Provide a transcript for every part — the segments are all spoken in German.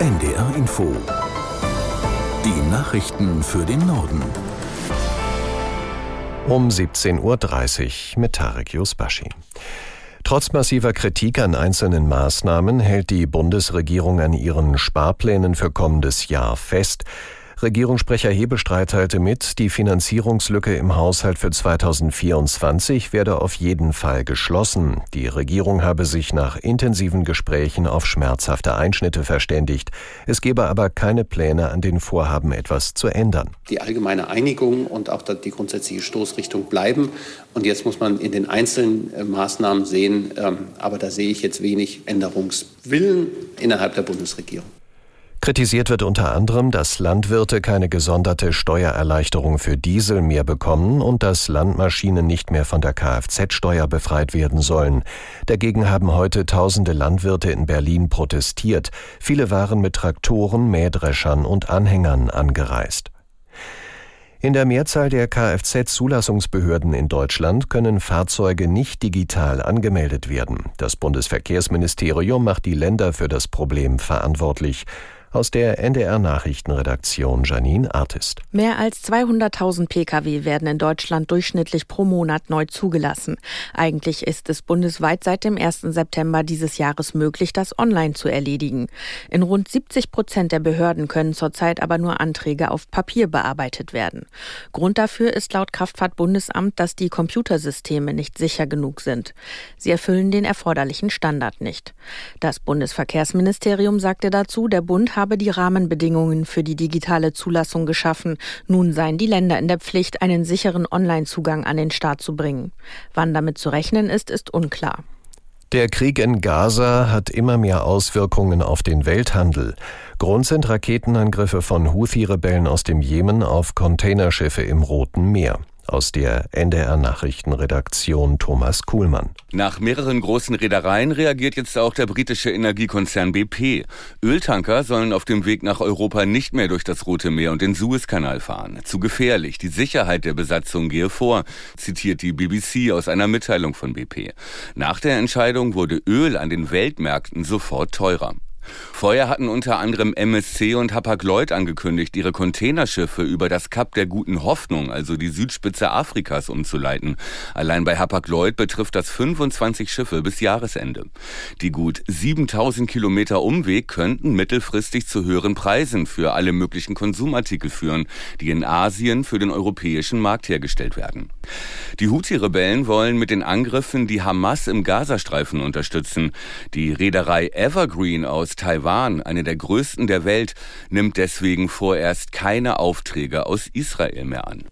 NDR Info. Die Nachrichten für den Norden. Um 17.30 Uhr mit Tarek Yusbashi. Trotz massiver Kritik an einzelnen Maßnahmen hält die Bundesregierung an ihren Sparplänen für kommendes Jahr fest. Regierungssprecher Hebestreit teilte mit, die Finanzierungslücke im Haushalt für 2024 werde auf jeden Fall geschlossen. Die Regierung habe sich nach intensiven Gesprächen auf schmerzhafte Einschnitte verständigt. Es gebe aber keine Pläne, an den Vorhaben etwas zu ändern. Die allgemeine Einigung und auch die grundsätzliche Stoßrichtung bleiben. Und jetzt muss man in den einzelnen äh, Maßnahmen sehen, ähm, aber da sehe ich jetzt wenig Änderungswillen innerhalb der Bundesregierung. Kritisiert wird unter anderem, dass Landwirte keine gesonderte Steuererleichterung für Diesel mehr bekommen und dass Landmaschinen nicht mehr von der Kfz-Steuer befreit werden sollen. Dagegen haben heute tausende Landwirte in Berlin protestiert. Viele waren mit Traktoren, Mähdreschern und Anhängern angereist. In der Mehrzahl der Kfz-Zulassungsbehörden in Deutschland können Fahrzeuge nicht digital angemeldet werden. Das Bundesverkehrsministerium macht die Länder für das Problem verantwortlich. Aus der NDR Nachrichtenredaktion Janine Artist. Mehr als 200.000 Pkw werden in Deutschland durchschnittlich pro Monat neu zugelassen. Eigentlich ist es bundesweit seit dem 1. September dieses Jahres möglich, das online zu erledigen. In rund 70 Prozent der Behörden können zurzeit aber nur Anträge auf Papier bearbeitet werden. Grund dafür ist laut Kraftfahrtbundesamt, dass die Computersysteme nicht sicher genug sind. Sie erfüllen den erforderlichen Standard nicht. Das Bundesverkehrsministerium sagte dazu, der Bund habe die Rahmenbedingungen für die digitale Zulassung geschaffen. Nun seien die Länder in der Pflicht, einen sicheren Online-Zugang an den Staat zu bringen. Wann damit zu rechnen ist, ist unklar. Der Krieg in Gaza hat immer mehr Auswirkungen auf den Welthandel. Grund sind Raketenangriffe von Houthi-Rebellen aus dem Jemen auf Containerschiffe im Roten Meer. Aus der NDR Nachrichtenredaktion Thomas Kuhlmann. Nach mehreren großen Reedereien reagiert jetzt auch der britische Energiekonzern BP. Öltanker sollen auf dem Weg nach Europa nicht mehr durch das Rote Meer und den Suezkanal fahren. Zu gefährlich. Die Sicherheit der Besatzung gehe vor, zitiert die BBC aus einer Mitteilung von BP. Nach der Entscheidung wurde Öl an den Weltmärkten sofort teurer. Vorher hatten unter anderem MSC und Hapag-Lloyd angekündigt, ihre Containerschiffe über das Kap der Guten Hoffnung, also die Südspitze Afrikas, umzuleiten. Allein bei Hapag-Lloyd betrifft das 25 Schiffe bis Jahresende. Die gut 7000 Kilometer Umweg könnten mittelfristig zu höheren Preisen für alle möglichen Konsumartikel führen, die in Asien für den europäischen Markt hergestellt werden. Die Houthi-Rebellen wollen mit den Angriffen die Hamas im Gazastreifen unterstützen. Die Reederei Evergreen aus Taiwan, eine der größten der Welt, nimmt deswegen vorerst keine Aufträge aus Israel mehr an.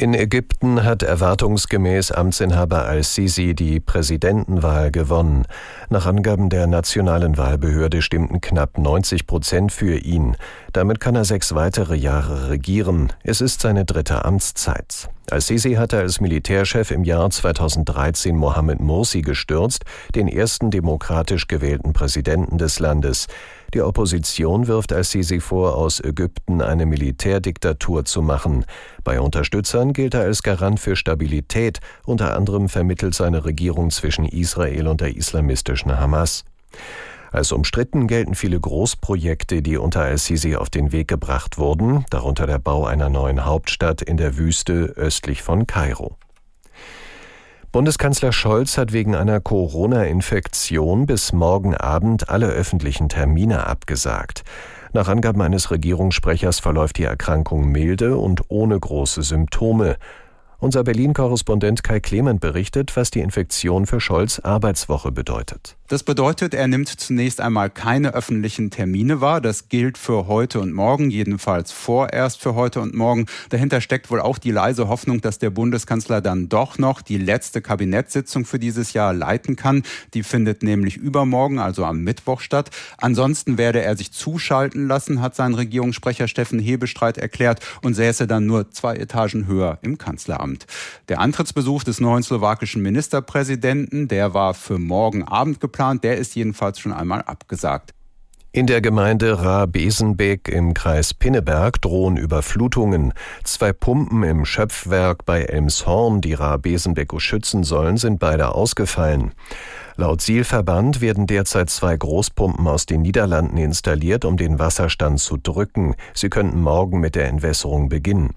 In Ägypten hat erwartungsgemäß Amtsinhaber al-Sisi die Präsidentenwahl gewonnen. Nach Angaben der nationalen Wahlbehörde stimmten knapp 90 Prozent für ihn. Damit kann er sechs weitere Jahre regieren. Es ist seine dritte Amtszeit. Al-Sisi hatte als Militärchef im Jahr 2013 Mohammed Morsi gestürzt, den ersten demokratisch gewählten Präsidenten des Landes. Die Opposition wirft al-Sisi vor, aus Ägypten eine Militärdiktatur zu machen. Bei Unterstützern gilt er als Garant für Stabilität, unter anderem vermittelt seine Regierung zwischen Israel und der islamistischen Hamas. Als umstritten gelten viele Großprojekte, die unter al-Sisi auf den Weg gebracht wurden, darunter der Bau einer neuen Hauptstadt in der Wüste östlich von Kairo. Bundeskanzler Scholz hat wegen einer Corona-Infektion bis morgen Abend alle öffentlichen Termine abgesagt. Nach Angaben eines Regierungssprechers verläuft die Erkrankung milde und ohne große Symptome. Unser Berlin-Korrespondent Kai Clement berichtet, was die Infektion für Scholz Arbeitswoche bedeutet. Das bedeutet, er nimmt zunächst einmal keine öffentlichen Termine wahr. Das gilt für heute und morgen, jedenfalls vorerst für heute und morgen. Dahinter steckt wohl auch die leise Hoffnung, dass der Bundeskanzler dann doch noch die letzte Kabinettssitzung für dieses Jahr leiten kann. Die findet nämlich übermorgen, also am Mittwoch statt. Ansonsten werde er sich zuschalten lassen, hat sein Regierungssprecher Steffen Hebestreit erklärt und säße dann nur zwei Etagen höher im Kanzleramt. Der Antrittsbesuch des neuen slowakischen Ministerpräsidenten, der war für morgen Abend geplant der ist jedenfalls schon einmal abgesagt. In der Gemeinde Ra-Besenbeck im Kreis Pinneberg drohen Überflutungen. Zwei Pumpen im Schöpfwerk bei Elmshorn, die Ra-Besenbeck schützen sollen, sind beide ausgefallen. Laut Sielverband werden derzeit zwei Großpumpen aus den Niederlanden installiert, um den Wasserstand zu drücken. Sie könnten morgen mit der Entwässerung beginnen.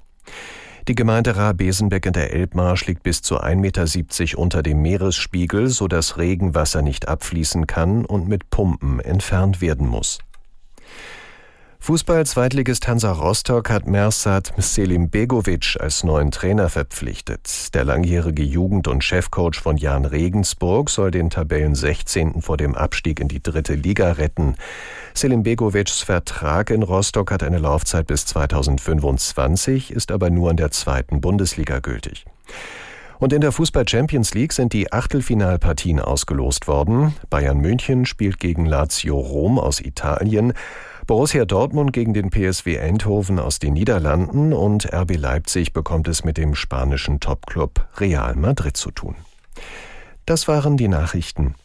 Die Gemeinde Ra-Besenbeck in der Elbmarsch liegt bis zu 1,70 Meter unter dem Meeresspiegel, sodass Regenwasser nicht abfließen kann und mit Pumpen entfernt werden muss. Fußball-Zweitligist Hansa Rostock hat Mersat Selim Begovic als neuen Trainer verpflichtet. Der langjährige Jugend- und Chefcoach von Jan Regensburg soll den Tabellen 16. vor dem Abstieg in die dritte Liga retten. Selim Begovics Vertrag in Rostock hat eine Laufzeit bis 2025, ist aber nur in der zweiten Bundesliga gültig. Und in der Fußball Champions League sind die Achtelfinalpartien ausgelost worden. Bayern München spielt gegen Lazio Rom aus Italien. Borussia Dortmund gegen den PSW Eindhoven aus den Niederlanden und RB Leipzig bekommt es mit dem spanischen Topclub Real Madrid zu tun. Das waren die Nachrichten.